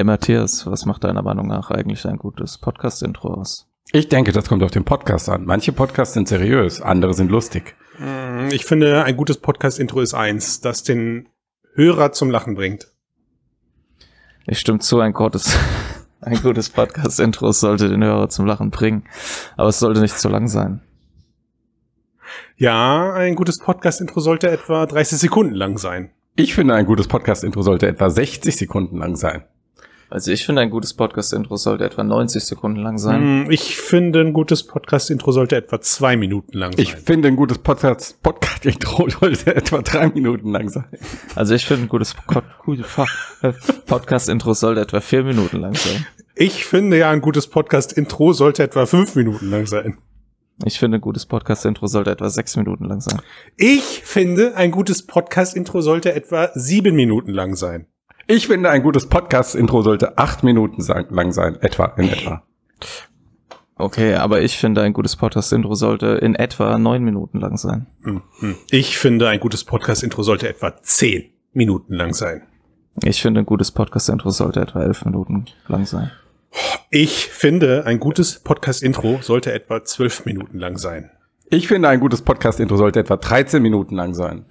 Hey Matthias, was macht deiner Meinung nach eigentlich ein gutes Podcast-Intro aus? Ich denke, das kommt auf den Podcast an. Manche Podcasts sind seriös, andere sind lustig. Mm, Ich finde, ein gutes Podcast-Intro ist eins, das den Hörer zum Lachen bringt. Ich stimme zu, ein gutes, ein gutes Podcast-Intro sollte den Hörer zum Lachen bringen. Aber es sollte nicht zu lang sein. Ja, ein gutes Podcast-Intro sollte etwa 30 Sekunden lang sein. Ich finde, ein gutes Podcast-Intro sollte etwa 60 Sekunden lang sein. Also ich finde, ein gutes Podcast-Intro sollte etwa 90 Sekunden lang sein. Mm, Ich finde, ein gutes Podcast-Intro sollte etwa zwei Minuten lang sein. Ich finde, ein gutes Podcast- Podcast-Intro sollte etwa drei Minuten lang sein. Also ich finde, ein gutes Podcast-Intro sollte etwa vier Minuten lang sein. Ich finde ja, ein gutes Podcast-Intro sollte etwa fünf Minuten lang sein. Ich finde, ein gutes Podcast-Intro sollte etwa sechs Minuten lang sein. Ich finde, ein gutes Podcast-Intro sollte etwa sieben Minuten lang sein. Ich finde, ein gutes Podcast-Intro sollte acht Minuten sein- lang sein. Etwa, in etwa. Okay, aber ich finde, ein gutes Podcast-Intro sollte in etwa neun Minuten lang sein. Hm, hm. Ich finde, ein gutes Podcast-Intro sollte etwa zehn Minuten lang sein. Ich finde, ein gutes Podcast-Intro sollte etwa elf Minuten lang sein. Ich finde, ein gutes Podcast-Intro sollte etwa zwölf Minuten lang sein. Ich finde, ein gutes Podcast-Intro sollte etwa 13 Minuten lang sein.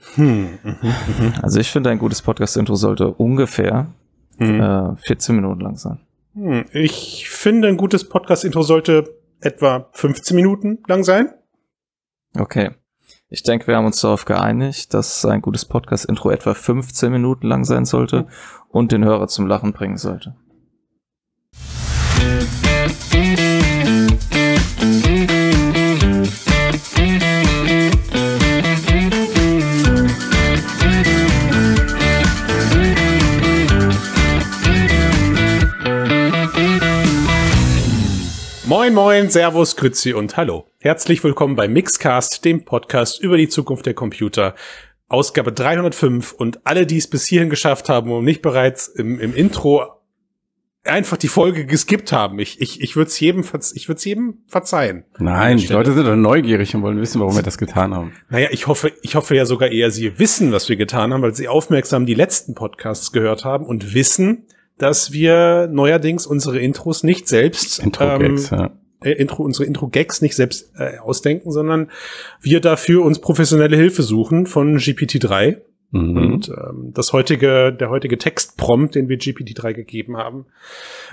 Also ich finde, ein gutes Podcast-Intro sollte ungefähr äh, 14 Minuten lang sein. Hm, Ich finde, ein gutes Podcast-Intro sollte etwa 15 Minuten lang sein. Okay. Ich denke, wir haben uns darauf geeinigt, dass ein gutes Podcast-Intro etwa 15 Minuten lang sein sollte und den Hörer zum Lachen bringen sollte. Moin, moin, Servus, Grüezi und Hallo. Herzlich willkommen bei Mixcast, dem Podcast über die Zukunft der Computer. Ausgabe 305 und alle, die es bis hierhin geschafft haben und nicht bereits im, im Intro einfach die Folge geskippt haben. Ich, ich, ich würde es jedem, verz- ich würd's jedem verzeihen. Nein, die. Leute sind doch neugierig und wollen wissen, warum wir das getan haben. Naja, ich hoffe, ich hoffe ja sogar eher, sie wissen, was wir getan haben, weil sie aufmerksam die letzten Podcasts gehört haben und wissen, dass wir neuerdings unsere Intros nicht selbst Intro-Gags, ja. äh, Intro, unsere Intro-Gags nicht selbst äh, ausdenken, sondern wir dafür uns professionelle Hilfe suchen von GPT-3. Mhm. Und ähm, das heutige, der heutige Textprompt, den wir GPT-3 gegeben haben,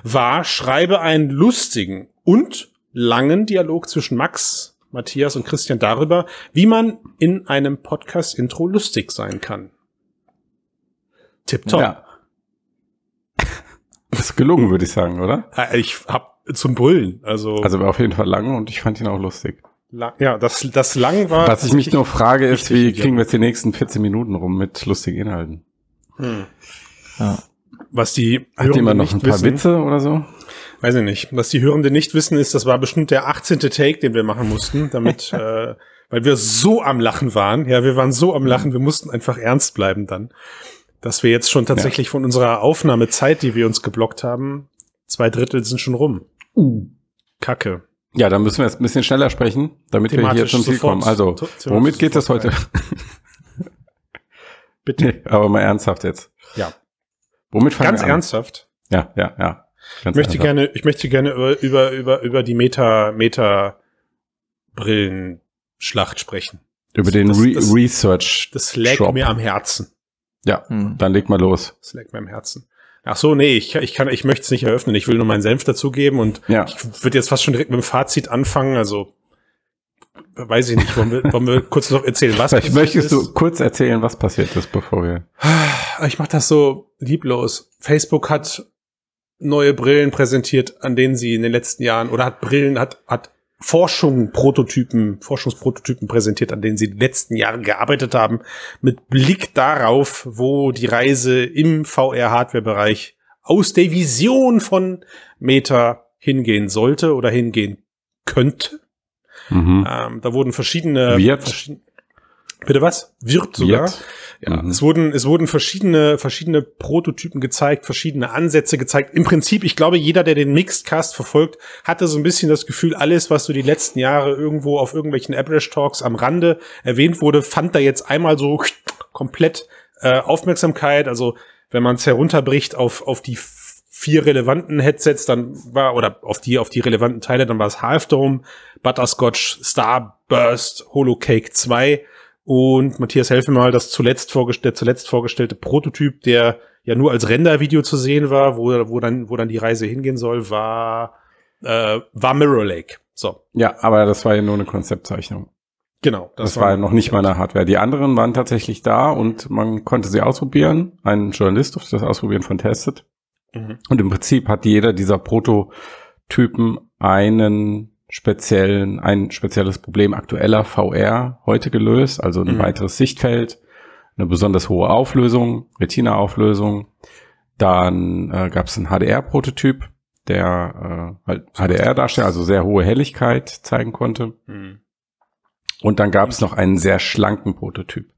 war, schreibe einen lustigen und langen Dialog zwischen Max, Matthias und Christian darüber, wie man in einem Podcast-Intro lustig sein kann. Tipptopp. Ja. Das ist gelungen, würde ich sagen, oder? Äh, Ich hab zum Brüllen, also, Also war auf jeden Fall lang und ich fand ihn auch lustig. lang, ja, das, das lang war. Was ich mich nur frage, ist, wie kriegen wir jetzt die nächsten 14 Minuten rum mit lustigen Inhalten? Hm. Ja. Was die Hat jemand noch nicht ein paar wissen, Witze oder so? Weiß ich nicht. Was die Hörenden nicht wissen, ist, das war bestimmt der 18. Take, den wir machen mussten, damit, äh, weil wir so am Lachen waren. Ja, wir waren so am Lachen, wir mussten einfach ernst bleiben dann. Dass wir jetzt schon tatsächlich von unserer Aufnahmezeit, die wir uns geblockt haben, zwei Drittel sind schon rum. Kacke. Ja, dann müssen wir jetzt ein bisschen schneller sprechen, damit wir hier Thematisch zum Ziel kommen. Also, thematisch womit geht es sofort heute? Bitte. nee, aber mal ernsthaft jetzt. Ja. Womit fangen Ganz wir an? ernsthaft. Ja, ja, ja. Ganz Ich möchte ernsthaft. gerne, ich möchte gerne über, über, über, über die Meta, Meta Brillenschlacht sprechen. über den das- Re das- Research. Das lag Shop. mir am Herzen. Ja, Hm. dann leg mal los. Das lag mir am Herzen. Ach so, nee, ich, ich kann, ich möchte es nicht eröffnen. Ich will nur meinen Senf dazugeben und Ja. ich würde jetzt fast schon direkt mit dem Fazit anfangen. Also weiß ich nicht. Wollen wir, wollen wir kurz noch erzählen, was Vielleicht möchtest ist? du kurz erzählen, was passiert ist, bevor wir. Ich mache das so lieblos. Facebook hat neue Brillen präsentiert, an denen sie in den letzten Jahren oder hat Brillen, hat, hat Forschung, Prototypen, Forschungsprototypen präsentiert, an denen sie die letzten Jahre gearbeitet haben, mit Blick darauf, wo die Reise im VR-Hardware-Bereich aus der Vision von Meta hingehen sollte oder hingehen könnte. Mhm. Ähm, da wurden verschiedene. Wird. Bitte was? Wird sogar. Wird. Ja, Mhm. es wurden, es wurden verschiedene, verschiedene Prototypen gezeigt, verschiedene Ansätze gezeigt. Im Prinzip, ich glaube, jeder, der den Mixedcast verfolgt, hatte so ein bisschen das Gefühl, alles, was so die letzten Jahre irgendwo auf irgendwelchen Average Talks am Rande erwähnt wurde, fand da jetzt einmal so komplett äh, Aufmerksamkeit. Also, wenn man es herunterbricht auf, auf die vier relevanten Headsets, dann war, oder auf die, auf die relevanten Teile, dann war es Half Dome, Butterscotch, Starburst, Holocake 2 und Matthias, helfe mal, das zuletzt vorgestellte, zuletzt vorgestellte Prototyp, der ja nur als Render-Video zu sehen war, wo, wo dann, wo dann die Reise hingehen soll, war, äh, war Mirror Lake. So. Ja, aber das war ja nur eine Konzeptzeichnung. Genau. Das, war noch nicht mal eine Hardware. Die anderen waren tatsächlich da und man konnte sie ausprobieren. Ein Journalist durfte das ausprobieren von Tested. Mhm. Und im Prinzip hat jeder dieser Prototypen einen speziellen, ein spezielles Problem aktueller VR heute gelöst, also ein Mhm. weiteres Sichtfeld, eine besonders hohe Auflösung, Retina-Auflösung. Dann äh, gab es einen HDR-Prototyp, der äh, halt HDR darstellt, also sehr hohe Helligkeit zeigen konnte. Mhm. Und dann gab es noch einen sehr schlanken Prototyp.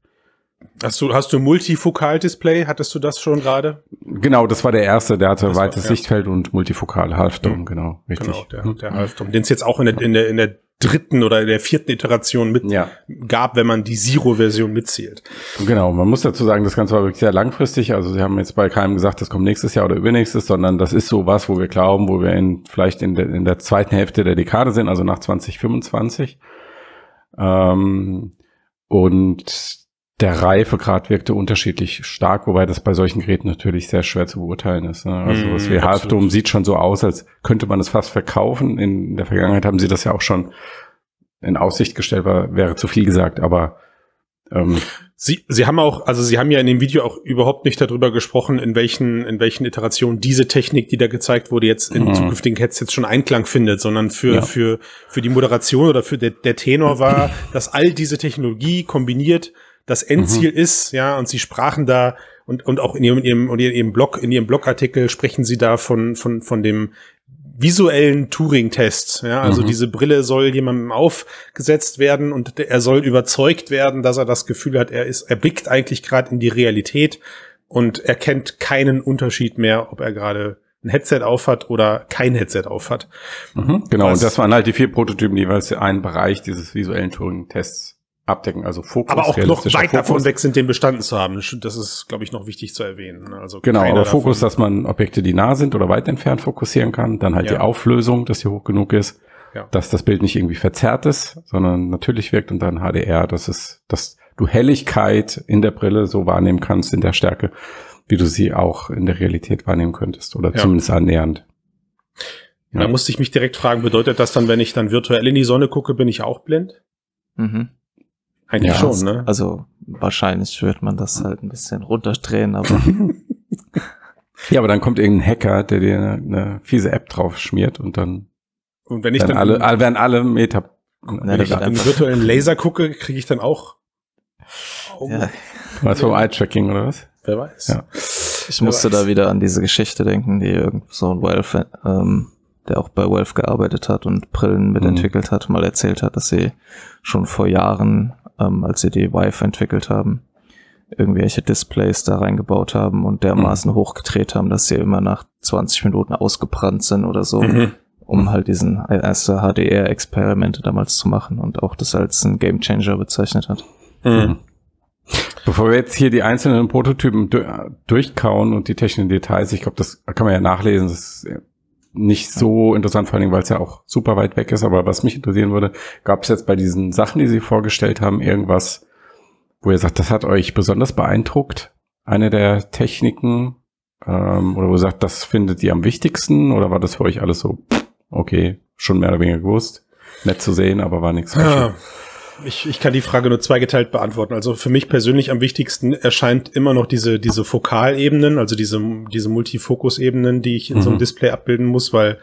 Hast du, hast du Multifokal-Display? Hattest du das schon gerade? Genau, das war der erste, der hatte Das war- weites ja. Sichtfeld und multifokal Halfdome, Mhm. genau, richtig. Genau, der, Mhm. der Halfdome, den es jetzt auch in der, in der, in der dritten oder in der vierten Iteration mit Ja, gab, wenn man die Zero-Version mitzählt. genau. Man muss dazu sagen, das Ganze war wirklich sehr langfristig. Also sie haben jetzt bei keinem gesagt, das kommt nächstes Jahr oder übernächstes, sondern das ist so was, wo wir glauben, wo wir in, vielleicht in der, in der zweiten Hälfte der Dekade sind, also nach 2025. Ähm, und der Reifegrad wirkte unterschiedlich stark, wobei das bei solchen Geräten natürlich sehr schwer zu beurteilen ist. Ne? Also Mm, absolut. Halfdome sieht schon so aus, als könnte man es fast verkaufen. In der Vergangenheit haben sie das ja auch schon in Aussicht gestellt, war, wäre zu viel gesagt, aber ähm, Sie, Sie haben auch, also Sie haben ja in dem Video auch überhaupt nicht darüber gesprochen, in welchen, in welchen Iterationen diese Technik, die da gezeigt wurde, jetzt in Mhm. zukünftigen Headsets schon Einklang findet, sondern für, Ja. für, für die Moderation oder für der, der Tenor war, dass all diese Technologie kombiniert das Endziel ist, ja, und Sie sprachen da und, und auch in Ihrem, in Ihrem, in Ihrem Blog, in Ihrem Blogartikel sprechen Sie da von, von, von dem visuellen Turing-Test. Ja, also Mhm. diese Brille soll jemandem aufgesetzt werden und er soll überzeugt werden, dass er das Gefühl hat, er ist, er blickt eigentlich gerade in die Realität und erkennt keinen Unterschied mehr, ob er gerade ein Headset aufhat oder kein Headset aufhat. Mhm, genau, Was- und das waren halt die vier Prototypen, jeweils einen Bereich dieses visuellen Turing-Tests abdecken, also Fokus. Aber auch noch weit davon Fokus. weg sind, den bestanden zu haben. Das ist, glaube ich, noch wichtig zu erwähnen. Also Genau, aber Fokus, davon- dass man Objekte, die nah sind oder weit entfernt fokussieren kann, dann halt Ja. die Auflösung, dass sie hoch genug ist, Ja. dass das Bild nicht irgendwie verzerrt ist, sondern natürlich wirkt und dann HDR, dass es, dass du Helligkeit in der Brille so wahrnehmen kannst in der Stärke, wie du sie auch in der Realität wahrnehmen könntest oder Ja. zumindest annähernd. Da musste ich mich direkt fragen, bedeutet das dann, wenn ich dann virtuell in die Sonne gucke, bin ich auch blind? Mhm. Eigentlich Ja, schon, ne? Also wahrscheinlich wird man das halt ein bisschen runterdrehen, aber Ja, aber dann kommt irgendein Hacker, der dir eine, eine fiese App drauf schmiert und dann Und wenn ich werden dann alle, alle, werden alle Meta. Wenn ich einfach- virtuellen Laser gucke, kriege ich dann auch Augen? ja, Was vom Eye-Tracking oder was? Wer weiß. Ja. ich musste Wer weiß. da wieder an diese Geschichte denken, die irgend so ein Valve, ähm, der auch bei Valve gearbeitet hat und Brillen mitentwickelt hat, mal erzählt hat, dass sie schon vor Jahren, ähm, als sie die Vive entwickelt haben, irgendwelche Displays da reingebaut haben und dermaßen hochgedreht haben, dass sie immer nach 20 Minuten ausgebrannt sind oder so, Mhm. um halt diesen erste HDR-Experimente damals zu machen und auch das als ein Gamechanger bezeichnet hat. Mhm. Bevor wir jetzt hier die einzelnen Prototypen du durchkauen und die technischen Details, ich glaube, das kann man ja nachlesen, das ist nicht so interessant, vor allem, weil es ja auch super weit weg ist, aber was mich interessieren würde, gab es jetzt bei diesen Sachen, die Sie vorgestellt haben, irgendwas, wo ihr sagt, das hat euch besonders beeindruckt? Eine der Techniken, ähm, oder wo ihr sagt, das findet ihr am wichtigsten, oder war das für euch alles so, okay, schon mehr oder weniger gewusst, nett zu sehen, aber war nichts Ja. Ich, ich kann die Frage nur zweigeteilt beantworten. Also für mich persönlich am wichtigsten erscheint immer noch diese, diese Fokalebenen, also diese, diese Multifokus-Ebenen, die ich in so einem Mhm. Display abbilden muss, weil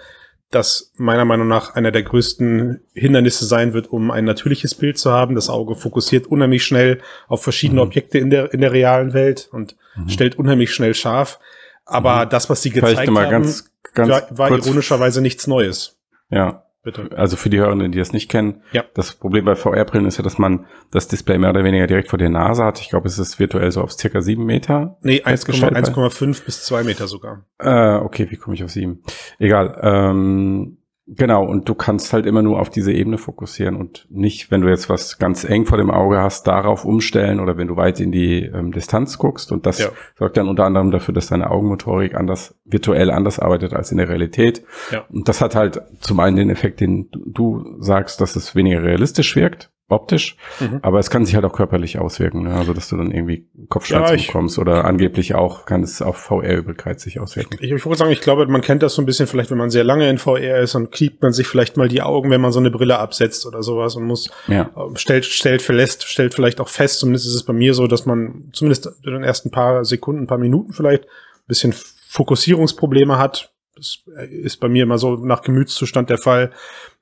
das meiner Meinung nach einer der größten Hindernisse sein wird, um ein natürliches Bild zu haben. Das Auge fokussiert unheimlich schnell auf verschiedene Mhm. Objekte in der, in der realen Welt und Mhm. stellt unheimlich schnell scharf. Aber das, was sie gezeigt haben, ganz, ganz war, war ironischerweise nichts Neues. Ja, Bitte. also für die Hörenden, die das nicht kennen, Ja. das Problem bei VR-Brillen ist ja, dass man das Display mehr oder weniger direkt vor der Nase hat. Ich glaube, es ist virtuell so auf circa sieben Meter. Nee, 1,5 festgestellt, weil- 1,5 bis 2 Meter sogar. Äh, okay, wie komme ich auf sieben? Egal. Ähm, Genau, und du kannst halt immer nur auf diese Ebene fokussieren und nicht, wenn du jetzt was ganz eng vor dem Auge hast, darauf umstellen oder wenn du weit in die ähm, Distanz guckst. Und das Ja. sorgt dann unter anderem dafür, dass deine Augenmotorik anders, virtuell anders arbeitet als in der Realität. Ja. Und das hat halt zum einen den Effekt, den du, du sagst, dass es weniger realistisch wirkt, optisch, Mhm. aber es kann sich halt auch körperlich auswirken, ne? also dass du dann irgendwie Kopfschmerzen Ja, bekommst oder angeblich auch kann es auf VR-Übelkeit sich auswirken. Ich, ich wollte sagen, ich glaube, man kennt das so ein bisschen, vielleicht wenn man sehr lange in VR ist und kliebt man sich vielleicht mal die Augen, wenn man so eine Brille absetzt oder sowas und muss, Ja. äh, stellt, stellt verlässt, stellt vielleicht auch fest, zumindest ist es bei mir so, dass man zumindest in den ersten paar Sekunden, ein paar Minuten vielleicht ein bisschen Fokussierungsprobleme hat. Das äh, ist bei mir immer so nach Gemütszustand der Fall.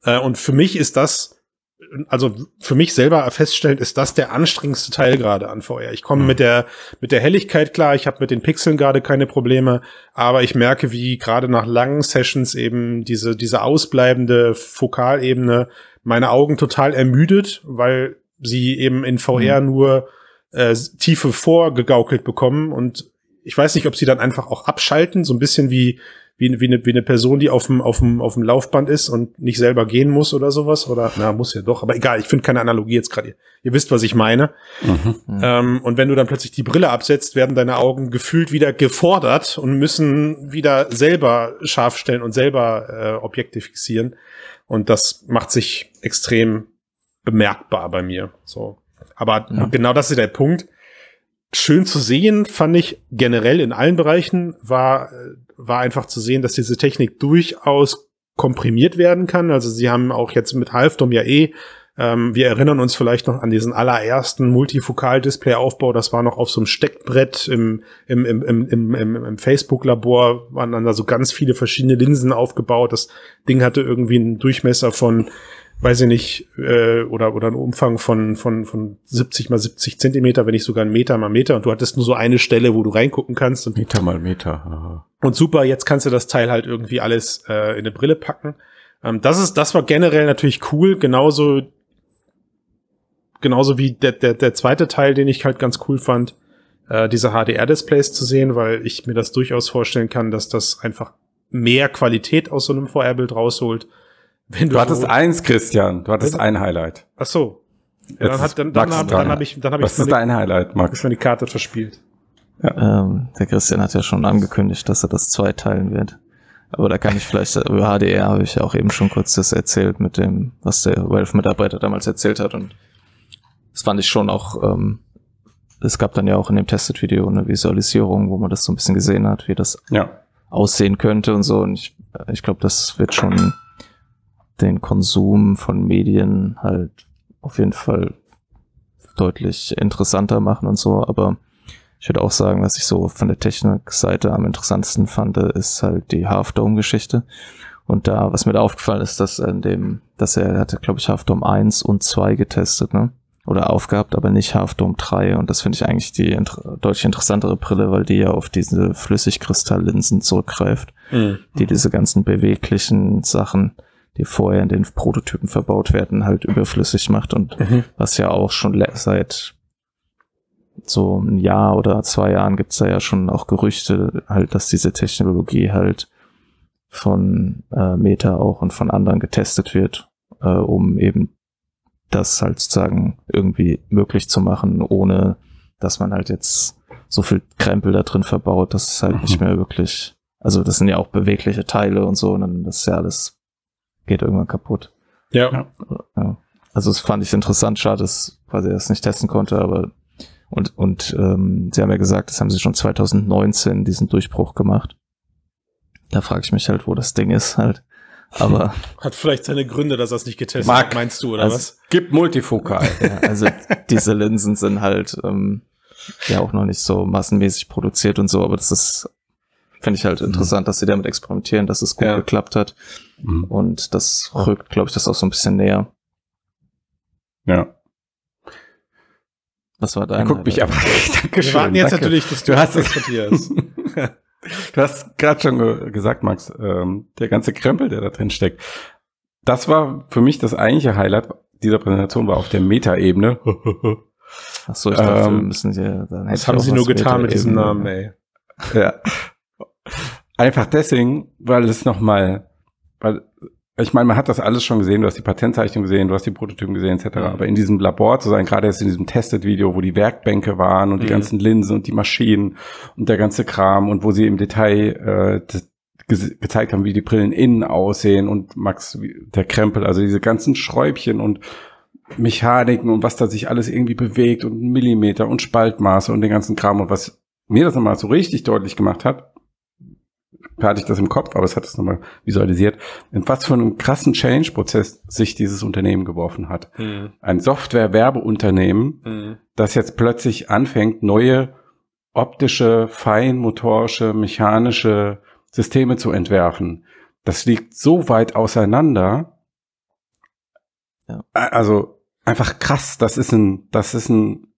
Äh, Und für mich ist das, also für mich selber feststellen, ist das der anstrengendste Teil gerade an VR. Ich komme Mhm. mit der mit der Helligkeit klar, ich habe mit den Pixeln gerade keine Probleme, aber ich merke, wie gerade nach langen Sessions eben diese diese ausbleibende Fokalebene meine Augen total ermüdet, weil sie eben in VR nur äh, Tiefe vorgegaukelt bekommen und ich weiß nicht, ob sie dann einfach auch abschalten, so ein bisschen wie wie, wie, eine, wie eine Person, die auf dem, auf, dem, auf dem Laufband ist und nicht selber gehen muss oder sowas. Oder na, muss ja doch, aber egal, ich finde keine Analogie jetzt gerade. Ihr, ihr wisst, was ich meine. Mhm. Ähm, und wenn du dann plötzlich die Brille absetzt, werden deine Augen gefühlt wieder gefordert und müssen wieder selber scharf stellen und selber äh, Objekte fixieren. Und das macht sich extrem bemerkbar bei mir. So. Aber Ja. genau das ist der Punkt. Schön zu sehen, fand ich generell in allen Bereichen, war, äh, war einfach zu sehen, dass diese Technik durchaus komprimiert werden kann. Also sie haben auch jetzt mit Halfdom ja eh, ähm, wir erinnern uns vielleicht noch an diesen allerersten Multifokal-Display-Aufbau, das war noch auf so einem Steckbrett im, im, im, im, im, im, im Facebook-Labor, waren dann da so ganz viele verschiedene Linsen aufgebaut. Das Ding hatte irgendwie einen Durchmesser von weiß ich nicht, äh, oder, oder einen Umfang von, von, von 70 mal 70 Zentimeter, wenn nicht sogar einen Meter mal Meter. Und du hattest nur so eine Stelle, wo du reingucken kannst. Und, Meter mal Meter. aha. und super, jetzt kannst du das Teil halt irgendwie alles äh, in eine Brille packen. Ähm, das ist, das war generell natürlich cool. Genauso, genauso wie der, der, der zweite Teil, den ich halt ganz cool fand, äh, diese HDR-Displays zu sehen, weil ich mir das durchaus vorstellen kann, dass das einfach mehr Qualität aus so einem VR-Bild rausholt. Wenn Du hattest so- eins, Christian. Du hattest ein Highlight. Ach so. Ja, dann, hat, dann, dann, dran. dann habe ich, dann hab ich Was ist dein Highlight, Max? ich meine Karte verspielt. Ähm, der Christian hat ja schon angekündigt, dass er das zweiteilen wird. Aber da kann ich vielleicht, über HDR habe ich ja auch eben schon kurz das erzählt mit dem, was der Valve-Mitarbeiter damals erzählt hat. Und das fand ich schon auch, ähm, es gab dann ja auch in dem Tested-Video eine Visualisierung, wo man das so ein bisschen gesehen hat, wie das Ja. aussehen könnte und so. Und ich, ich glaube, das wird schon den Konsum von Medien halt auf jeden Fall deutlich interessanter machen und so. Aber ich würde auch sagen, was ich so von der Technikseite am interessantesten fand, ist halt die Half-Dome-Geschichte. Und da, was mir da aufgefallen ist, dass in dem, dass er hatte, glaube ich, Half-Dome 1 und 2 getestet, ne? Oder aufgehabt, aber nicht Half-Dome 3. Und das finde ich eigentlich die inter deutlich interessantere Brille, weil die ja auf diese Flüssigkristalllinsen zurückgreift, die diese ganzen beweglichen Sachen, die vorher in den Prototypen verbaut werden, halt überflüssig macht und Mhm. was ja auch schon seit so ein Jahr oder zwei Jahren gibt's da ja schon auch Gerüchte, halt, dass diese Technologie halt von äh, Meta auch und von anderen getestet wird, äh, um eben das halt sozusagen irgendwie möglich zu machen, ohne dass man halt jetzt so viel Krempel da drin verbaut, dass es halt Mhm. nicht mehr wirklich, also das sind ja auch bewegliche Teile und so, und dann das ist ja alles, geht irgendwann kaputt. Ja. Ja. Also das fand ich interessant, schade, dass quasi er das nicht testen konnte, aber und, und ähm, sie haben ja gesagt, das haben sie schon 2019 diesen Durchbruch gemacht. Da frage ich mich halt, wo das Ding ist halt. Aber Hat vielleicht seine Gründe, dass er es nicht getestet Marc, hat, meinst du, oder also- was? Gib Multifokal. ja, also diese Linsen sind halt ähm, ja auch noch nicht so massenmäßig produziert und so, aber das ist, finde ich halt interessant, dass sie damit experimentieren, dass es gut Ja. geklappt hat. Mhm. Und das rückt, glaube ich, das auch so ein bisschen näher. ja. Was war dein guckt mich aber. Wir Dankeschön. warten jetzt danke. natürlich, dass Du hast es. exportierst. Du hast gerade schon ge gesagt, Max, ähm, der ganze Krempel, der da drin steckt. Das war für mich das eigentliche Highlight dieser Präsentation, war auf der Meta-Ebene. Ach so, ich dachte, wir Ähm, müssen hier, dann ich haben sie was nur getan mit diesem. Namen, ey. ja. Einfach deswegen, weil es nochmal, weil ich meine, man hat das alles schon gesehen, du hast die Patentzeichnung gesehen, du hast die Prototypen gesehen, etc. Mhm. Aber in diesem Labor zu sein, gerade jetzt in diesem Tested-Video, wo die Werkbänke waren und die Mhm. ganzen Linsen und die Maschinen und der ganze Kram und wo sie im Detail äh, ge gezeigt haben, wie die Brillen innen aussehen und Max, der Krempel, also diese ganzen Schräubchen und Mechaniken und was da sich alles irgendwie bewegt und Millimeter und Spaltmaße und den ganzen Kram und was mir das nochmal so richtig deutlich gemacht hat, hatte ich das im Kopf, aber es hat es nochmal visualisiert, in was für einem krassen Change-Prozess sich dieses Unternehmen geworfen hat. Mhm. Ein Software-Werbeunternehmen, Mhm. das jetzt plötzlich anfängt, neue optische, feinmotorische, mechanische Systeme zu entwerfen. Das liegt so weit auseinander. Ja. Also einfach krass. Das ist ein, das ist ein,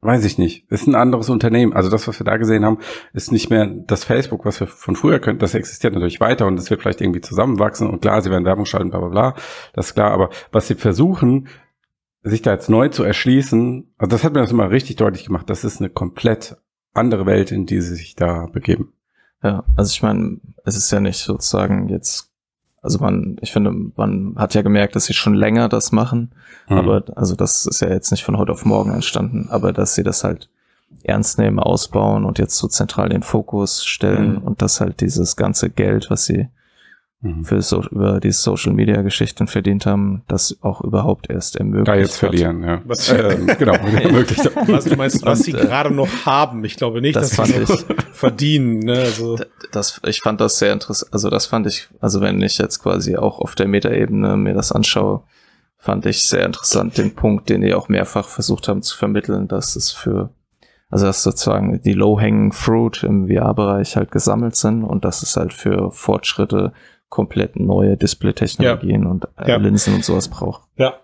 weiß ich nicht, ist ein anderes Unternehmen. Also das, was wir da gesehen haben, ist nicht mehr das Facebook, was wir von früher können. Das existiert natürlich weiter und es wird vielleicht irgendwie zusammenwachsen und klar, sie werden Werbung schalten, bla bla bla. Das ist klar. Aber was sie versuchen, sich da jetzt neu zu erschließen, also das hat mir das immer richtig deutlich gemacht. Das ist eine komplett andere Welt, in die sie sich da begeben. Ja, also ich meine, es ist ja nicht sozusagen jetzt, also man, ich finde, man hat ja gemerkt, dass sie schon länger das machen, Mhm. aber also das ist ja jetzt nicht von heute auf morgen entstanden, aber dass sie das halt ernst nehmen, ausbauen und jetzt so zentral den Fokus stellen Mhm. und dass halt dieses ganze Geld, was sie Mhm. für so, über die Social Media Geschichten verdient haben, das auch überhaupt erst ermöglicht da jetzt hat. verlieren, ja. Was- ähm, genau, ermöglicht. Was du meinst, was Und, sie äh, gerade noch haben. Ich glaube nicht, das dass sie fand noch verdienen. Ne? Also, Das, ich fand das sehr interessant. Also das fand ich, also wenn ich jetzt quasi auch auf der Metaebene mir das anschaue, fand ich sehr interessant den Punkt, den die auch mehrfach versucht haben zu vermitteln, dass es für, also dass sozusagen die low-hanging fruit im VR-Bereich halt gesammelt sind und dass es halt für Fortschritte komplett neue Display-Technologien und äh, Ja. Linsen und sowas braucht. ja.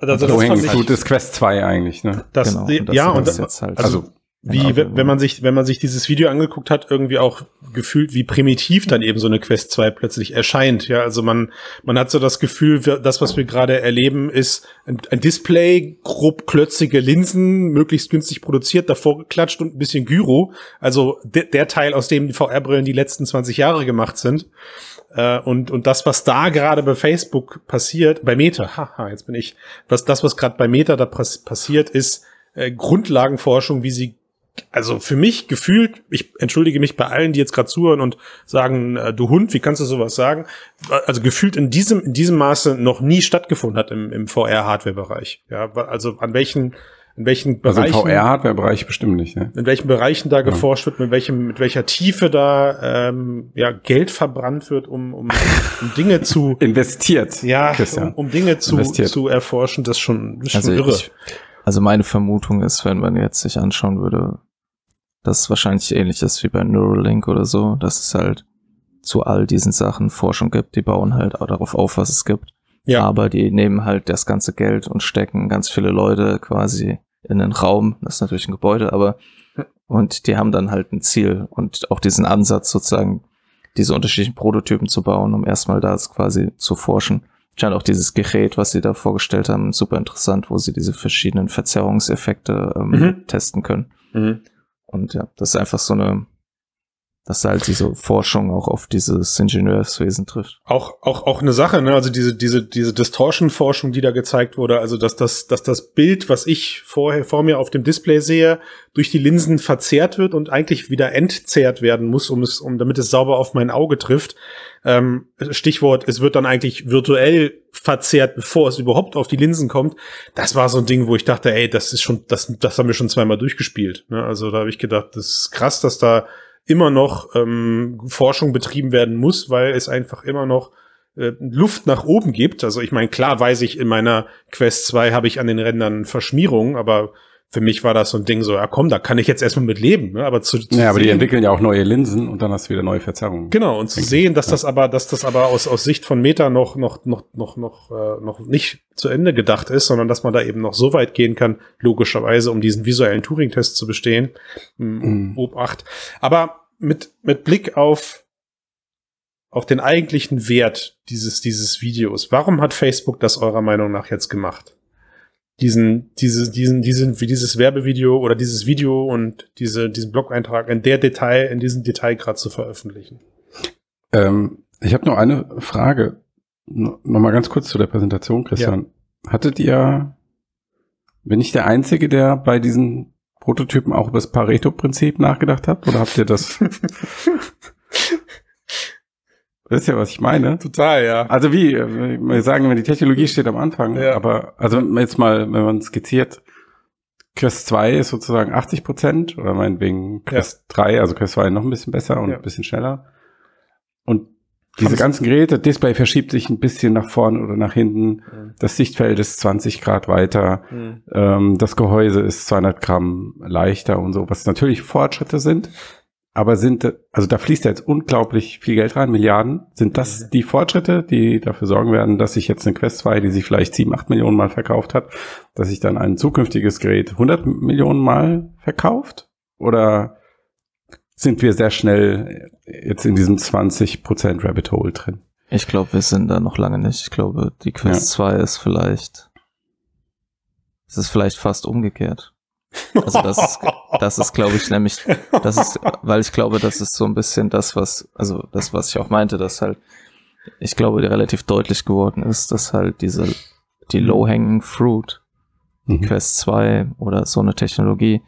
Also, das fand Fruit ist Quest 2 eigentlich, ne? das, Genau, die, und das ja, ist und das das, jetzt halt- also, Ja, wie, wenn, man sich, wenn man sich dieses Video angeguckt hat, irgendwie auch gefühlt, wie primitiv dann eben so eine Quest 2 plötzlich erscheint. Ja, also man, man hat so das Gefühl, wir- das, was wir gerade erleben, ist ein, ein Display, grob klötzige Linsen, möglichst günstig produziert, davor geklatscht und ein bisschen Gyro. Also der, der Teil, aus dem die VR-Brillen die letzten 20 Jahre gemacht sind. Äh, und, und das, was da gerade bei Facebook passiert, bei Meta, haha, jetzt bin ich, was das, was gerade bei Meta da pass passiert, ist äh, Grundlagenforschung, wie sie also für mich gefühlt, ich entschuldige mich bei allen, die jetzt gerade zuhören und sagen, äh, du Hund, wie kannst du sowas sagen? Also gefühlt in diesem, in diesem Maße noch nie stattgefunden hat im, im VR-Hardware-Bereich. Ja, also an welchen, in welchen Also Bereichen, VR-Hardware-Bereich bestimmt nicht, ne? in welchen Bereichen da geforscht wird, mit welchem, mit welcher Tiefe da ähm, ja Geld verbrannt wird, um, um, um Dinge zu Investiert. ja, um, Christian. um Dinge zu, Investiert. zu erforschen, das ist schon, das ist Also, schon irre. ich, also meine Vermutung ist, wenn man jetzt sich anschauen würde, dass es wahrscheinlich ähnlich ist wie bei Neuralink oder so, dass es halt zu all diesen Sachen Forschung gibt, die bauen halt auch darauf auf, was es gibt. Ja. Aber die nehmen halt das ganze Geld und stecken ganz viele Leute quasi in den Raum. Das ist natürlich ein Gebäude, aber und die haben dann halt ein Ziel und auch diesen Ansatz sozusagen, diese unterschiedlichen Prototypen zu bauen, um erstmal das quasi zu forschen. Scheint auch dieses Gerät, was sie da vorgestellt haben, super interessant, wo sie diese verschiedenen Verzerrungseffekte ähm, Mhm. testen können. Mhm. Und ja, das ist einfach so eine, dass halt diese Forschung auch auf dieses Ingenieurswesen trifft. Auch, auch, auch eine Sache, ne? Also diese, diese, diese Distortion-Forschung, die da gezeigt wurde, also dass das, dass das Bild, was ich vorher vor mir auf dem Display sehe, durch die Linsen verzerrt wird und eigentlich wieder entzerrt werden muss, um es, um damit es sauber auf mein Auge trifft. Ähm, Stichwort, es wird dann eigentlich virtuell verzerrt, bevor es überhaupt auf die Linsen kommt. Das war so ein Ding, wo ich dachte, ey, das ist schon, das, das haben wir schon zweimal durchgespielt. Ne? Also da habe ich gedacht, das ist krass, dass da immer noch ähm, Forschung betrieben werden muss, weil es einfach immer noch äh, Luft nach oben gibt. Also ich meine, klar weiß ich, in meiner Quest 2 habe ich an den Rändern Verschmierung, aber für mich war das so ein Ding so, ja komm, da kann ich jetzt erstmal mit leben. Ne? Aber zu, zu Ja, aber die sehen- entwickeln ja auch neue Linsen und dann hast du wieder neue Verzerrungen. Genau, und zu sehen, dass ja. das aber, dass das aber aus, aus Sicht von Meta noch, noch, noch, noch, noch, äh, noch nicht zu Ende gedacht ist, sondern dass man da eben noch so weit gehen kann, logischerweise, um diesen visuellen Turing-Test zu bestehen. Um, Mhm. Obacht. Aber mit, mit Blick auf, auf den eigentlichen Wert dieses, dieses Videos, warum hat Facebook das eurer Meinung nach jetzt gemacht? Diesen, diese, diesen, diesen, wie dieses Werbevideo oder dieses Video und diese, diesen Blog-Eintrag in der Detail, in diesem Detailgrad zu veröffentlichen. Ähm, ich habe noch eine Frage. No, Nochmal ganz kurz zu der Präsentation, Christian. Hattet ihr, bin ich der Einzige, der bei diesen Prototypen auch über das Pareto-Prinzip nachgedacht hat? Oder habt ihr das? Wisst ihr, was ich meine? Total, ja. Also wie, wir sagen immer, die Technologie steht am Anfang, Ja. aber also jetzt mal, wenn man skizziert, Quest 2 ist sozusagen 80 Prozent oder meinetwegen Quest 3, also Quest 2 noch ein bisschen besser und Ja. ein bisschen schneller. Und diese Hab's- ganzen Geräte, Display verschiebt sich ein bisschen nach vorne oder nach hinten, das Sichtfeld ist 20 Grad weiter, Mhm. ähm, das Gehäuse ist 200 Gramm leichter und so, was natürlich Fortschritte sind. Aber sind, also da fließt ja jetzt unglaublich viel Geld rein, Milliarden. Sind das die Fortschritte, die dafür sorgen werden, dass sich jetzt eine Quest 2, die sich vielleicht 7, 8 Millionen Mal verkauft hat, dass sich dann ein zukünftiges Gerät 100 Millionen Mal verkauft? Oder sind wir sehr schnell jetzt in diesem 20% Rabbit Hole drin? Ich glaube, wir sind da noch lange nicht. Ich glaube, die Quest 2 ist vielleicht, es ist vielleicht fast umgekehrt. Also das ist, das ist, glaube ich, nämlich, das ist, weil ich glaube, das ist so ein bisschen das, was, also das, was ich auch meinte, dass halt, ich glaube, relativ deutlich geworden ist, dass halt diese, die low-hanging fruit, Mhm. Quest 2 oder so eine Technologie,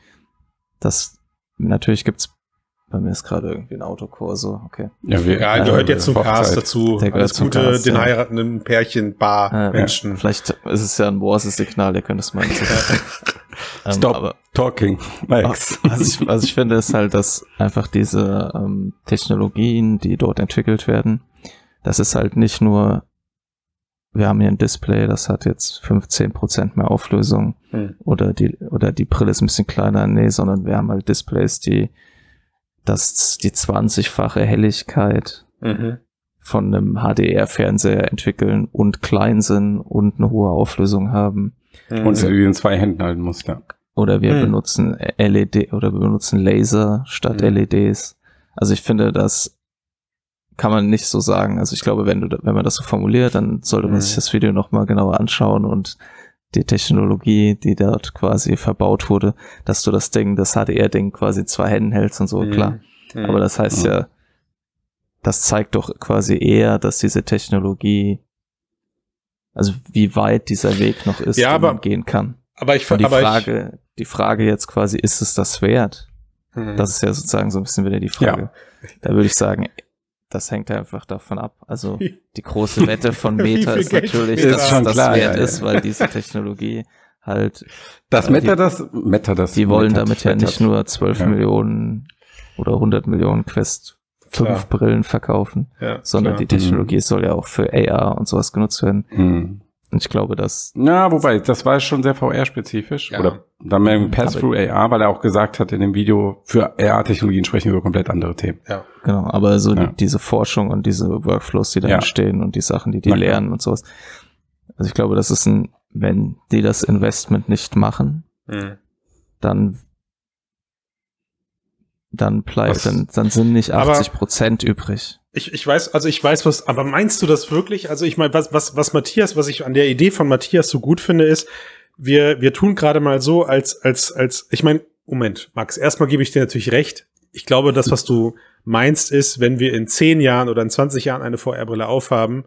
das, natürlich gibt's, bei mir ist gerade irgendwie ein Autokorso, okay. Ja, wir, Ja, gehört jetzt zum Hochzeit. Cast dazu. Der gehört Alles Gute, Cast, den ja. heiratenden Pärchen, Bar, Äh, Menschen. Vielleicht ist es ja ein Morse-Signal, ihr könnt es mal ähm, Stop aber talking, Max. was ich, was ich finde, ist halt, dass einfach diese ähm, Technologien, die dort entwickelt werden, das ist halt nicht nur, wir haben hier ein Display, das hat jetzt 15% mehr Auflösung Hm. oder die, oder die Brille ist ein bisschen kleiner, nee, sondern wir haben halt Displays, die das, die 20-fache Helligkeit Mhm. von einem HDR-Fernseher entwickeln und klein sind und eine hohe Auflösung haben. Mhm. Und in zwei Händen halten muss, ja. Oder wir Hm. benutzen LED oder wir benutzen Laser statt Hm. LEDs. Also ich finde, das kann man nicht so sagen. Also ich glaube, wenn du, da- wenn man das so formuliert, dann sollte man sich das Video nochmal genauer anschauen und die Technologie, die dort quasi verbaut wurde, dass du das Ding, das HDR-Ding quasi zwei Händen hältst und so, Mhm. klar. Mhm. Aber das heißt Mhm. ja, das zeigt doch quasi eher, dass diese Technologie, also wie weit dieser Weg noch ist, Ja, aber- man gehen kann. aber ich Und die aber Frage, die Frage jetzt quasi, ist es das wert? ich, Mhm. Das ist ja sozusagen so ein bisschen wieder die Frage. Da würde ich sagen, das hängt einfach davon ab. Also die große Wette von Meta ist natürlich, steht dass da? es Schon das klar, wert ja, ja. ist, weil diese Technologie halt, Das Ja, Meta, die- das, Meta, das. die wollen Meta- damit ja Meta- nicht nur 12 Ja. Millionen oder 100 Millionen Quest 5 Klar. Brillen verkaufen, ja, sondern klar. die Technologie soll ja auch für AR und sowas genutzt werden. Mhm. Und ich glaube, dass Ja, wobei, das war schon sehr VR-spezifisch. Ja. Oder dann mehr im Pass-Through AR, weil er auch gesagt hat in dem Video, für AR-Technologien sprechen wir über komplett andere Themen. ja. Genau, aber so Ja. die, diese Forschung und diese Workflows, die da Ja. entstehen und die Sachen, die die Na lernen und sowas. Also ich glaube, das ist ein, wenn die das Investment nicht machen, Mhm. dann dann bleibt, dann, dann sind nicht Aber- 80 Prozent übrig. Ich, ich weiß, also ich weiß was, aber meinst du das wirklich? Also ich meine, was, was, was Matthias, was ich an der Idee von Matthias so gut finde, ist, wir, wir tun gerade mal so, als, als, als, ich meine, Moment, Max, erstmal gebe ich dir natürlich recht. Ich glaube, das, was du meinst, ist, wenn wir in 10 Jahren oder in 20 Jahren eine VR-Brille aufhaben,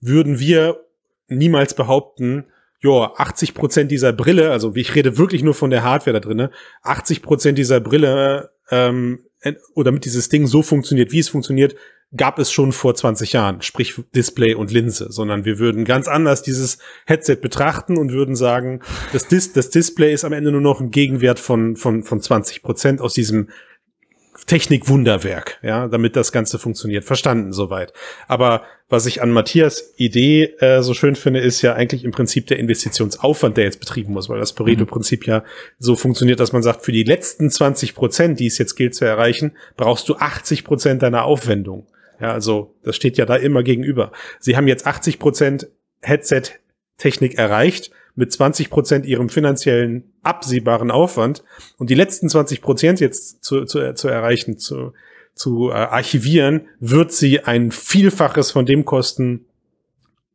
würden wir niemals behaupten, ja, 80 Prozent dieser Brille, also ich rede wirklich nur von der Hardware da drinne, 80 Prozent dieser Brille ähm, oder damit dieses Ding so funktioniert, wie es funktioniert, gab es schon vor 20 Jahren, sprich Display und Linse, sondern wir würden ganz anders dieses Headset betrachten und würden sagen, das, Dis das Display ist am Ende nur noch ein Gegenwert von, von, von 20 Prozent aus diesem Technikwunderwerk, ja, damit das Ganze funktioniert. Verstanden soweit. Aber was ich an Matthias Idee äh, so schön finde, ist ja eigentlich im Prinzip der Investitionsaufwand, der jetzt betrieben muss, weil das Pareto-Prinzip ja so funktioniert, dass man sagt, für die letzten 20 Prozent, die es jetzt gilt zu erreichen, brauchst du 80 Prozent deiner Aufwendung. Ja, also das steht ja da immer gegenüber. Sie haben jetzt 80 Prozent Headset-Technik erreicht mit 20 Prozent ihrem finanziellen absehbaren Aufwand und die letzten 20 Prozent jetzt zu, zu, zu erreichen, zu, zu äh, archivieren, wird sie ein Vielfaches von dem kosten,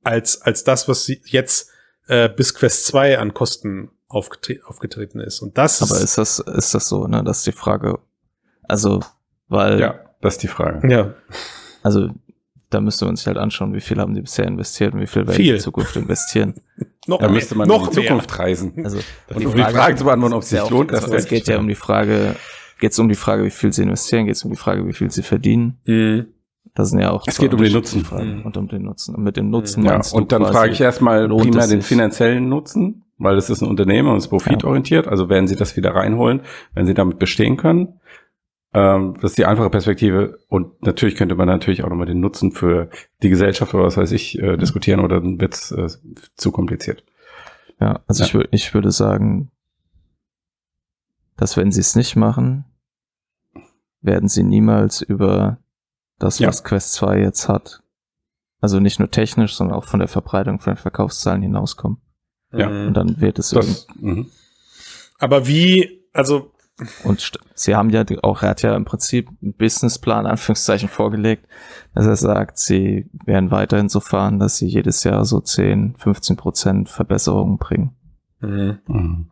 als, als das, was sie jetzt äh, bis Quest 2 an Kosten aufgetre aufgetreten ist. Und das Aber ist, das, ist das so, ne? Das ist die Frage. Also, weil, Ja, das ist die Frage. ja, also da müsste man sich halt anschauen, wie viel haben die bisher investiert und wie viel werden Viel. die in Zukunft investieren. Noch Da mehr, müsste man noch in die Zukunft reisen. Also Und um die Frage zu beantworten, ob es ist ja sich auch- lohnt, also, das es geht ja um die Frage, geht es um die Frage, wie viel sie investieren, geht es um die Frage, wie viel sie verdienen. mehr. Mhm. Das sind ja auch Es geht um den Nutzen. Fragen. Mhm. Und um den Nutzen. Und mit dem Nutzen Ja, und dann frage ich erstmal primär den finanziellen Nutzen, weil es ist ein Unternehmen und es ist profitorientiert. Also werden sie das wieder reinholen, wenn sie damit bestehen können. Ähm, das ist die einfache Perspektive. Und natürlich könnte man natürlich auch nochmal den Nutzen für die Gesellschaft oder was weiß ich äh, diskutieren oder dann wird's äh, zu kompliziert. Ja, also Ja. ich, wür- ich würde sagen, dass wenn sie es nicht machen, werden sie niemals über das, Ja. was Quest 2 jetzt hat, also nicht nur technisch, sondern auch von der Verbreitung von den Verkaufszahlen hinauskommen. Ja. Und dann wird es Das, mhm. Aber wie, also Und sie haben ja auch, er hat ja im Prinzip einen Businessplan, Anführungszeichen, vorgelegt, dass er sagt, sie werden weiterhin so fahren, dass sie jedes Jahr so 10, 15 Prozent Verbesserungen bringen. Mhm.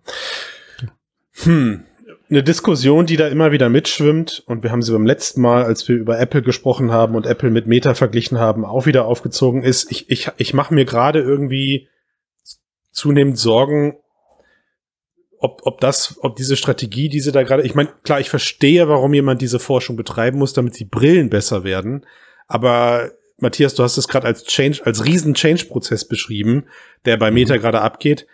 Hm. Eine Diskussion, die da immer wieder mitschwimmt, und wir haben sie beim letzten Mal, als wir über Apple gesprochen haben und Apple mit Meta verglichen haben, auch wieder aufgezogen ist. Ich, ich, ich mache mir gerade irgendwie zunehmend Sorgen, ob, ob das, ob diese Strategie, die sie da gerade, ich meine, klar, ich verstehe, warum jemand diese Forschung betreiben muss, damit die Brillen besser werden. Aber Matthias, du hast es gerade als Change, als riesen Change-Prozess beschrieben, der bei Meta gerade abgeht.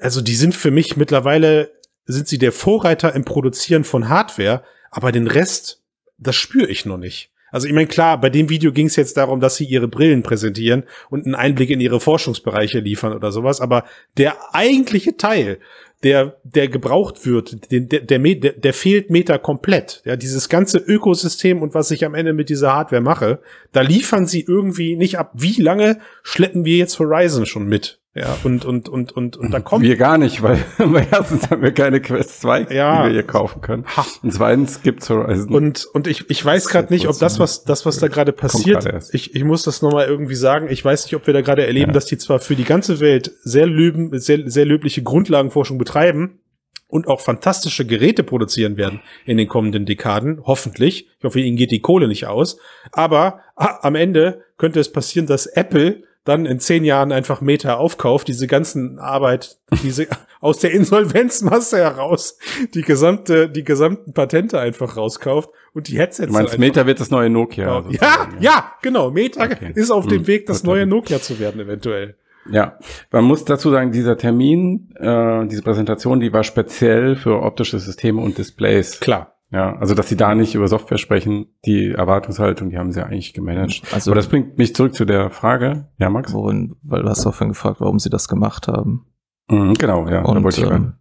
Also die sind für mich mittlerweile sind sie der Vorreiter im Produzieren von Hardware, aber den Rest, das spüre ich noch nicht. Also ich meine, klar, bei dem Video ging es jetzt darum, dass sie ihre Brillen präsentieren und einen Einblick in ihre Forschungsbereiche liefern oder sowas, aber der eigentliche Teil, der, der gebraucht wird, der, der, der, der fehlt Meta komplett. Ja, dieses ganze Ökosystem und was ich am Ende mit dieser Hardware mache, da liefern sie irgendwie nicht ab. Wie lange schleppen wir jetzt Horizon schon mit? Ja, und, und, und, und, und da kommt Wir gar nicht, weil, weil erstens haben wir keine Quest 2, Ja. die wir hier kaufen können. Ha. Und zweitens gibt's Horizon. Und, und ich, ich weiß gerade nicht, ob das, was, das, was da gerade passiert, ich, ich muss das nochmal irgendwie sagen, ich weiß nicht, ob wir da gerade erleben, Ja. dass die zwar für die ganze Welt sehr, löben, sehr, sehr löbliche Grundlagenforschung betreiben und auch fantastische Geräte produzieren werden in den kommenden Dekaden, hoffentlich. Ich hoffe, ihnen geht die Kohle nicht aus. Aber ah, am Ende könnte es passieren, dass Apple dann in zehn Jahren einfach Meta aufkauft, diese ganzen Arbeit, diese aus der Insolvenzmasse heraus, die gesamte, die gesamten Patente einfach rauskauft und die Headsets du meinst, einfach Meta wird das neue Nokia. ja, sozusagen, ja, genau. Meta Okay. ist auf dem Hm, Weg, das neue. Nokia zu werden, eventuell. Ja, man muss dazu sagen, dieser Termin, äh, diese Präsentation, die war speziell für optische Systeme und Displays. Klar. Ja, also dass sie da nicht über Software sprechen, die Erwartungshaltung, die haben sie eigentlich gemanagt. Also- Aber das bringt mich zurück zu der Frage, ja Max? Worin, weil du hast auch vorhin gefragt, warum sie das gemacht haben. Mhm, genau, ja, Und wollte ich ähm,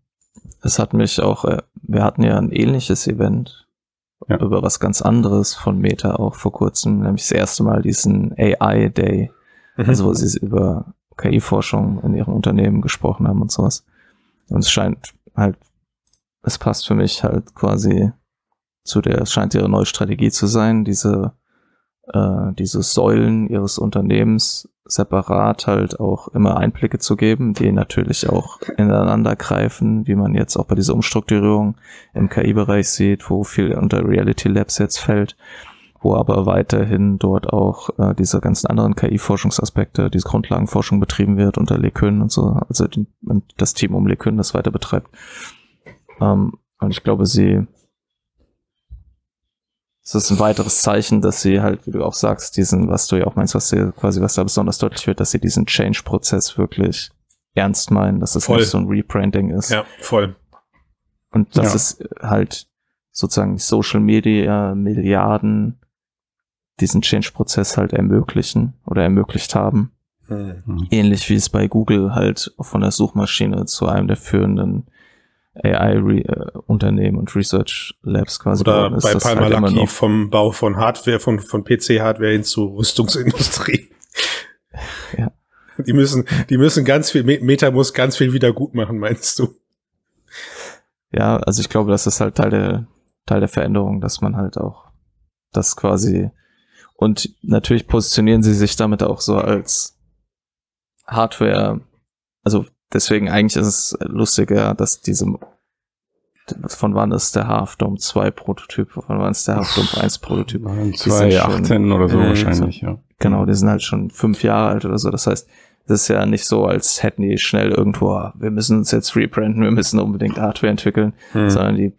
es hat mich auch, äh, wir hatten ja ein ähnliches Event Ja. über was ganz anderes von Meta auch vor kurzem, nämlich das erste Mal diesen AI Day, Mhm. also wo sie über KI-Forschung in ihrem Unternehmen gesprochen haben und sowas. Und es scheint halt, es passt für mich halt quasi zu der, es scheint ihre neue Strategie zu sein, diese, äh, diese Säulen ihres Unternehmens separat halt auch immer Einblicke zu geben, die natürlich auch ineinander greifen, wie man jetzt auch bei dieser Umstrukturierung im KI-Bereich sieht, wo viel unter Reality Labs jetzt fällt, wo aber weiterhin dort auch äh, diese ganzen anderen KI-Forschungsaspekte, diese Grundlagenforschung betrieben wird unter LeCun und so, also die, das Team um LeCun das weiter betreibt. Ähm, und ich glaube, sie es ist ein weiteres Zeichen, dass sie halt, wie du auch sagst, diesen, was du ja auch meinst, was sie quasi, was da besonders deutlich wird, dass sie diesen Change-Prozess wirklich ernst meinen, dass es Voll. nicht so ein Rebranding ist. Ja, voll. Und dass Ja. es halt sozusagen Social Media Milliarden diesen Change-Prozess halt ermöglichen oder ermöglicht haben. Mhm. Mhm. Ähnlich wie es bei Google halt von der Suchmaschine zu einem der führenden AI-Unternehmen und Research Labs quasi Oder bei Palmer halt Lucky vom Bau von Hardware, von, von PC-Hardware hin zu Rüstungsindustrie. Ja. Die müssen, die müssen ganz viel, Me- Meta muss ganz viel wieder gut machen, meinst du? Ja, also ich glaube, das ist halt Teil der, Teil der Veränderung, dass man halt auch das quasi und natürlich positionieren sie sich damit auch so als Hardware, also deswegen eigentlich ist es lustiger, dass diese von wann ist der Half Dome 2 Prototyp, von wann ist der Half Dome 1 Prototyp. Nein, Die sind 2018 oder so Mhm. wahrscheinlich, ja. Genau, die sind halt schon fünf Jahre alt oder so. Das heißt, das ist ja nicht so, als hätten die schnell irgendwo, ah, wir müssen uns jetzt rebranden, wir müssen unbedingt Hardware entwickeln, Mhm. sondern die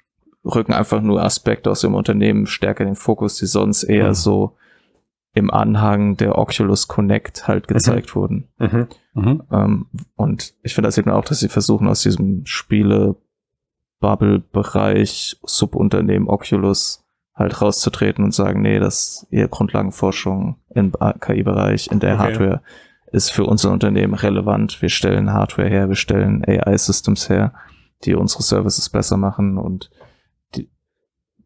rücken einfach nur Aspekte aus dem Unternehmen stärker in den Fokus, die sonst eher Mhm. so im Anhang der Oculus Connect halt gezeigt wurden. Mhm. Mhm. Ähm, und ich finde, das sieht man auch, dass sie versuchen, aus diesem Spiele-Bubble-Bereich, Subunternehmen Oculus halt rauszutreten und sagen, nee, das ihr Grundlagenforschung im KI-Bereich, in der Okay. Hardware ist für unser Unternehmen relevant. Wir stellen Hardware her, wir stellen AI-Systems her, die unsere Services besser machen und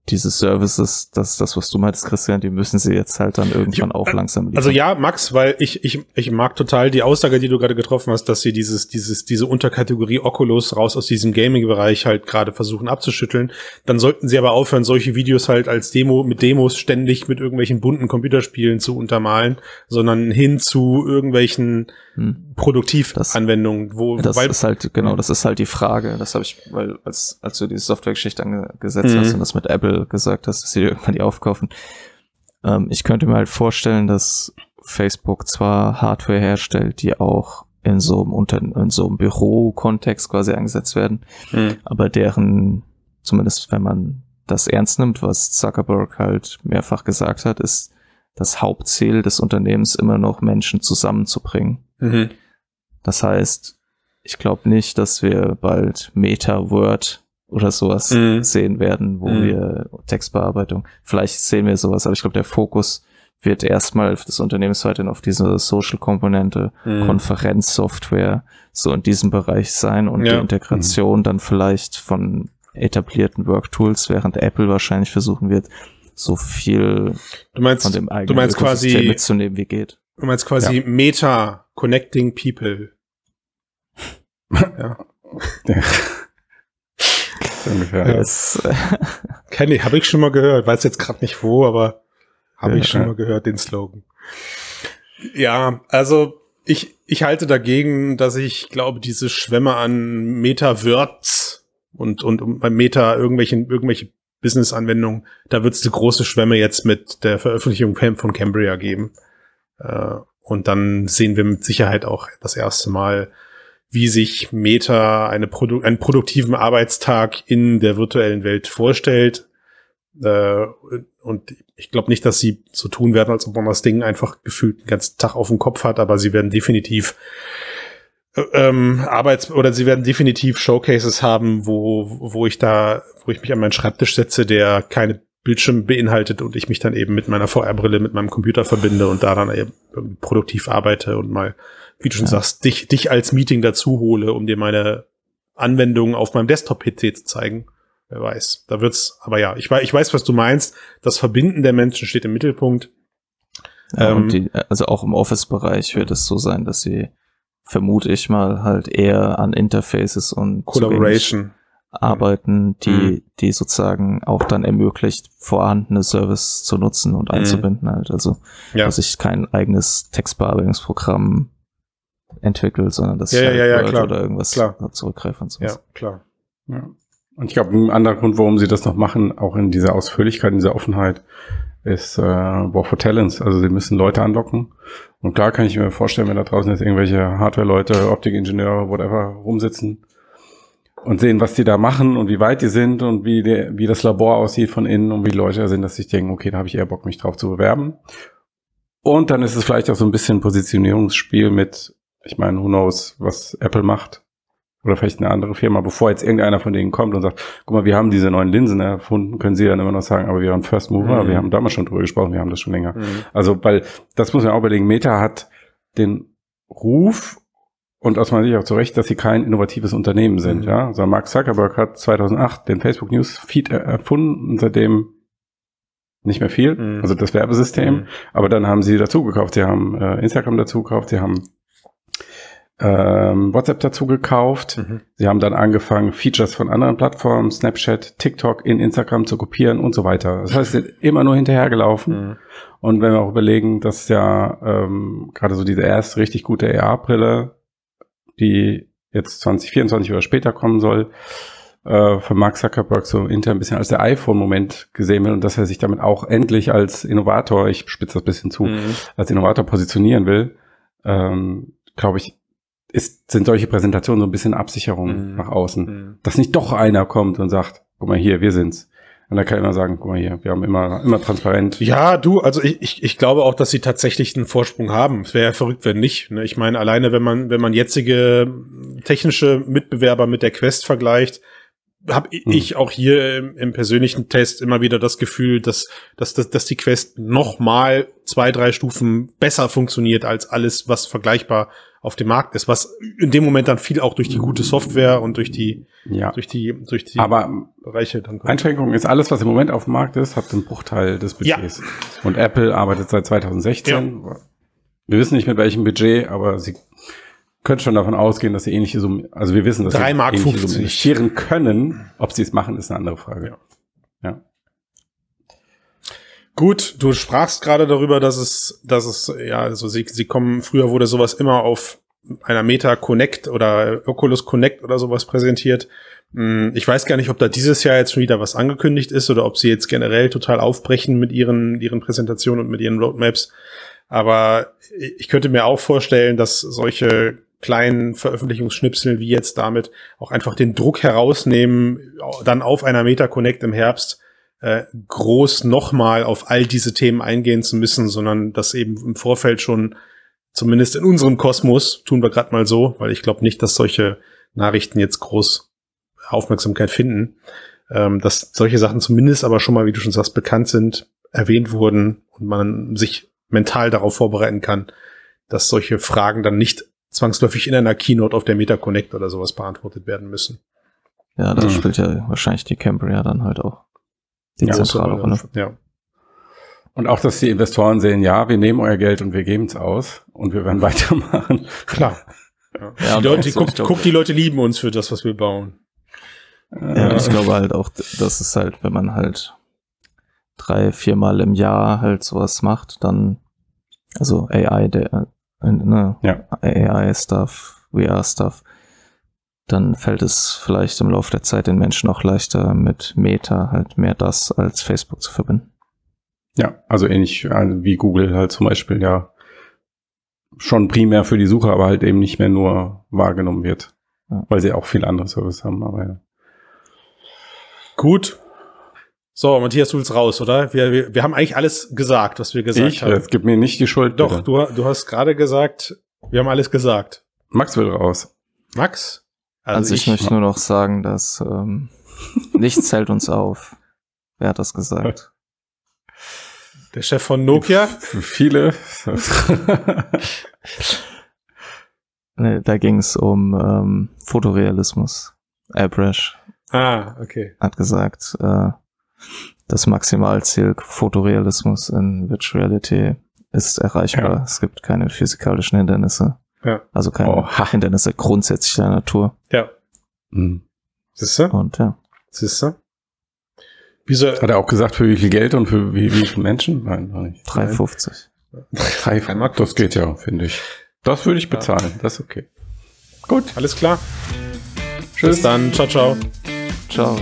diese Services, das ist das, was du meintest, Christian, die müssen sie jetzt halt dann irgendwann Ich- auch langsam liefern. Also ja, Max, weil ich, ich, ich mag total die Aussage, die du gerade getroffen hast, dass sie dieses, dieses, diese Unterkategorie Oculus raus aus diesem Gaming-Bereich halt gerade versuchen abzuschütteln. Dann sollten sie aber aufhören, solche Videos halt als Demo, mit Demos ständig mit irgendwelchen bunten Computerspielen zu untermalen, sondern hin zu irgendwelchen Hm. Produktivanwendungen, wo, Das weil, ist halt, genau, das ist halt die Frage. Das habe ich, weil als, als du die Softwaregeschichte angesetzt Mhm. hast und das mit Apple gesagt hast, dass sie irgendwann die aufkaufen. Ähm, ich könnte mir halt vorstellen, dass Facebook zwar Hardware herstellt, die auch in so einem, Unter in so einem Büro-Kontext quasi eingesetzt werden, Hm. aber deren, zumindest wenn man das ernst nimmt, was Zuckerberg halt mehrfach gesagt hat, ist das Hauptziel des Unternehmens immer noch Menschen zusammenzubringen. Mhm. Das heißt, ich glaube nicht, dass wir bald Meta Word oder sowas Mhm. sehen werden, wo Mhm. wir Textbearbeitung, vielleicht sehen wir sowas, aber ich glaube, der Fokus wird erstmal des Unternehmens weiterhin auf diese Social-Komponente, Mhm. Konferenzsoftware, so in diesem Bereich sein und Ja. die Integration dann vielleicht von etablierten Worktools, während Apple wahrscheinlich versuchen wird, so viel Du meinst, von dem eigenen du meinst Ökosystem quasi, mitzunehmen, wie geht. du meinst quasi Meta Connecting People. ja. Ungefähr. Ja. Das, Kenne ich, habe ich schon mal gehört. Weiß jetzt gerade nicht wo, aber habe Ja, ich schon ja. mal gehört, den Slogan. Ja, also ich, ich halte dagegen, dass ich glaube, diese Schwämme an Meta-Words und, und um- bei Meta irgendwelchen, irgendwelche Business-Anwendungen, da wird es eine große Schwemme jetzt mit der Veröffentlichung von von Cambria geben. Äh, und dann sehen wir mit Sicherheit auch das erste Mal, wie sich Meta eine Produ einen produktiven Arbeitstag in der virtuellen Welt vorstellt. Äh, und ich glaube nicht, dass sie so tun werden, als ob man das Ding einfach gefühlt den ganzen Tag auf dem Kopf hat, aber sie werden definitiv äh, ähm, Arbeits- oder sie werden definitiv Showcases haben, wo, wo ich da, wo ich mich an meinen Schreibtisch setze, der keine Bildschirm beinhaltet und ich mich dann eben mit meiner VR-Brille mit meinem Computer verbinde und da dann eben produktiv arbeite und mal, wie du schon Ja. sagst, dich, dich als Meeting dazu hole, um dir meine Anwendungen auf meinem Desktop-PC zu zeigen. Wer weiß. Da wird's, aber ja, ich weiß, ich weiß, was du meinst. Das Verbinden der Menschen steht im Mittelpunkt. Ja, Ähm, die, also auch im Office-Bereich wird es so sein, dass sie, vermute ich mal, halt eher an Interfaces und Collaboration. arbeiten, die, Mhm. die sozusagen auch dann ermöglicht, vorhandene Service zu nutzen und Mhm. einzubinden halt. Also, Ja. dass ich kein eigenes Textbearbeitungsprogramm entwickelt, sondern dass Ja, halt ja, ja, klar. oder irgendwas Klar. zurückgreife und so. Ja, klar. Ja. Und ich glaube, ein anderer Grund, warum sie das noch machen, auch in dieser Ausführlichkeit, in dieser Offenheit, ist äh, War for Talents. Also sie müssen Leute anlocken. Und klar kann ich mir vorstellen, wenn da draußen jetzt irgendwelche Hardware-Leute, Optikingenieure, whatever, rumsitzen und sehen, was die da machen und wie weit die sind und wie, der, wie das Labor aussieht von innen und wie die Leute da sind, dass ich denke, okay, da habe ich eher Bock, mich drauf zu bewerben. Und dann ist es vielleicht auch so ein bisschen Positionierungsspiel mit, ich meine, who knows, was Apple macht. Oder vielleicht eine andere Firma, bevor jetzt irgendeiner von denen kommt und sagt, guck mal, wir haben diese neuen Linsen erfunden, können sie dann immer noch sagen, aber wir waren First Mover, Mhm. wir haben damals schon drüber gesprochen, wir haben das schon länger. Mhm. Also, weil, das muss man auch überlegen, Meta hat den Ruf und aus meiner Sicht auch zu Recht, dass sie kein innovatives Unternehmen sind, Mhm. ja. Also Mark Zuckerberg hat 2008 den Facebook News Feed er- erfunden und seitdem nicht mehr viel, Mhm. also das Werbesystem. Mhm. Aber dann haben sie dazu gekauft. Sie haben äh, Instagram dazu gekauft, sie haben ähm, WhatsApp dazu gekauft. Mhm. Sie haben dann angefangen, Features von anderen Plattformen, Snapchat, TikTok in Instagram zu kopieren und so weiter. Das heißt, sie sind immer nur hinterhergelaufen. Mhm. Und wenn wir auch überlegen, dass ja ähm, gerade so diese erste richtig gute AR-Brille, die jetzt 2024 oder später kommen soll, äh, von Mark Zuckerberg so intern ein bisschen als der iPhone-Moment gesehen wird und dass er sich damit auch endlich als Innovator, ich spitze das ein bisschen zu, Mhm. als Innovator positionieren will, ähm, glaube ich, ist, sind solche Präsentationen so ein bisschen Absicherung Mhm. nach außen. Mhm. Dass nicht doch einer kommt und sagt, guck mal hier, wir sind's. Und da kann immer sagen, guck mal hier, wir haben immer, immer transparent. Ja, du, also ich, ich, ich glaube auch, dass sie tatsächlich einen Vorsprung haben. Es wäre ja verrückt, wenn nicht. ne? Ich meine, alleine wenn man, wenn man jetzige technische Mitbewerber mit der Quest vergleicht, habe Hm. ich auch hier im, im persönlichen Test immer wieder das Gefühl, dass, dass, dass, dass die Quest noch mal zwei, drei Stufen besser funktioniert als alles, was vergleichbar auf dem Markt ist, was in dem Moment dann viel auch durch die gute Software und durch die, Ja. durch die, durch die Aber Bereiche dann kommt. Einschränkung ist alles, was im Moment auf dem Markt ist, hat einen Bruchteil des Ja. Budgets. Und Apple arbeitet seit 2016. Wir wissen nicht mit welchem Budget, aber sie können schon davon ausgehen, dass sie ähnliche Summen, also wir wissen, dass Drei sie Mark ähnliche 50. Summen investieren können. Ob sie es machen, ist eine andere Frage. Ja. Gut, du sprachst gerade darüber, dass es, dass es, ja, also sie, sie kommen, früher wurde sowas immer auf einer Meta Connect oder Oculus Connect oder sowas präsentiert. Hm, Ich weiß gar nicht, ob da dieses Jahr jetzt schon wieder was angekündigt ist oder ob sie jetzt generell total aufbrechen mit ihren, ihren Präsentationen und mit ihren Roadmaps. Aber ich könnte mir auch vorstellen, dass solche kleinen Veröffentlichungsschnipsel wie jetzt damit auch einfach den Druck herausnehmen, dann auf einer Meta Connect im Herbst äh, groß nochmal auf all diese Themen eingehen zu müssen, sondern das eben im Vorfeld schon, zumindest in unserem Kosmos, tun wir gerade mal so, weil ich glaube nicht, dass solche Nachrichten jetzt groß Aufmerksamkeit finden, ähm, dass solche Sachen zumindest aber schon mal, wie du schon sagst, bekannt sind, erwähnt wurden und man sich mental darauf vorbereiten kann, dass solche Fragen dann nicht zwangsläufig in einer Keynote auf der Meta Connect oder sowas beantwortet werden müssen. Ja, da Mhm. spielt ja wahrscheinlich die Cambria dann halt auch die Ja, zentrale Rolle. Ja. Und auch, dass die Investoren sehen, ja, wir nehmen euer Geld und wir geben es aus und wir werden weitermachen. Klar. Ja. Ja, die und Leute, guck, guck, die Leute lieben uns für das, was wir bauen. Ja, ich glaube halt auch, dass es halt, wenn man halt drei, viermal im Jahr halt sowas macht, dann, also AI, der, äh, ne, Ja. AI-Stuff, VR-Stuff, dann fällt es vielleicht im Laufe der Zeit den Menschen auch leichter mit Meta halt mehr das als Facebook zu verbinden. Ja, also ähnlich äh, wie Google halt zum Beispiel ja schon primär für die Suche, aber halt eben nicht mehr nur wahrgenommen wird. Ja. Weil sie auch viele andere Services haben, aber ja. Gut. So, Matthias, du willst raus, oder? Wir, wir, wir haben eigentlich alles gesagt, was wir gesagt Ich, haben. es gibt mir nicht die Schuld. Doch, bitte. du, du hast gerade gesagt, wir haben alles gesagt. Max will raus. Max? Also, ich, möchte nur noch sagen, dass ähm, nichts hält uns auf. Wer hat das gesagt? der Chef von Nokia? Für viele. Nee, da ging es um ähm, Fotorealismus. Abrash ah, okay. hat gesagt, äh, das Maximalziel Fotorealismus in Virtual Reality ist erreichbar. Ja. Es gibt keine physikalischen Hindernisse. Ja. Also keine Oha. Hindernisse grundsätzlicher Natur. Ja. Hm. Siehst du? Und ja, Siehst du? Wieso? Hat er auch gesagt, für wie viel Geld und für wie, wie viele Menschen? Nein, noch nicht. 3,50. Drei, Kein Mark das geht ja, finde ich. Das würde ich bezahlen. Das ist okay. Gut. Alles klar? Tschüss. Bis dann. Ciao, ciao. Ciao.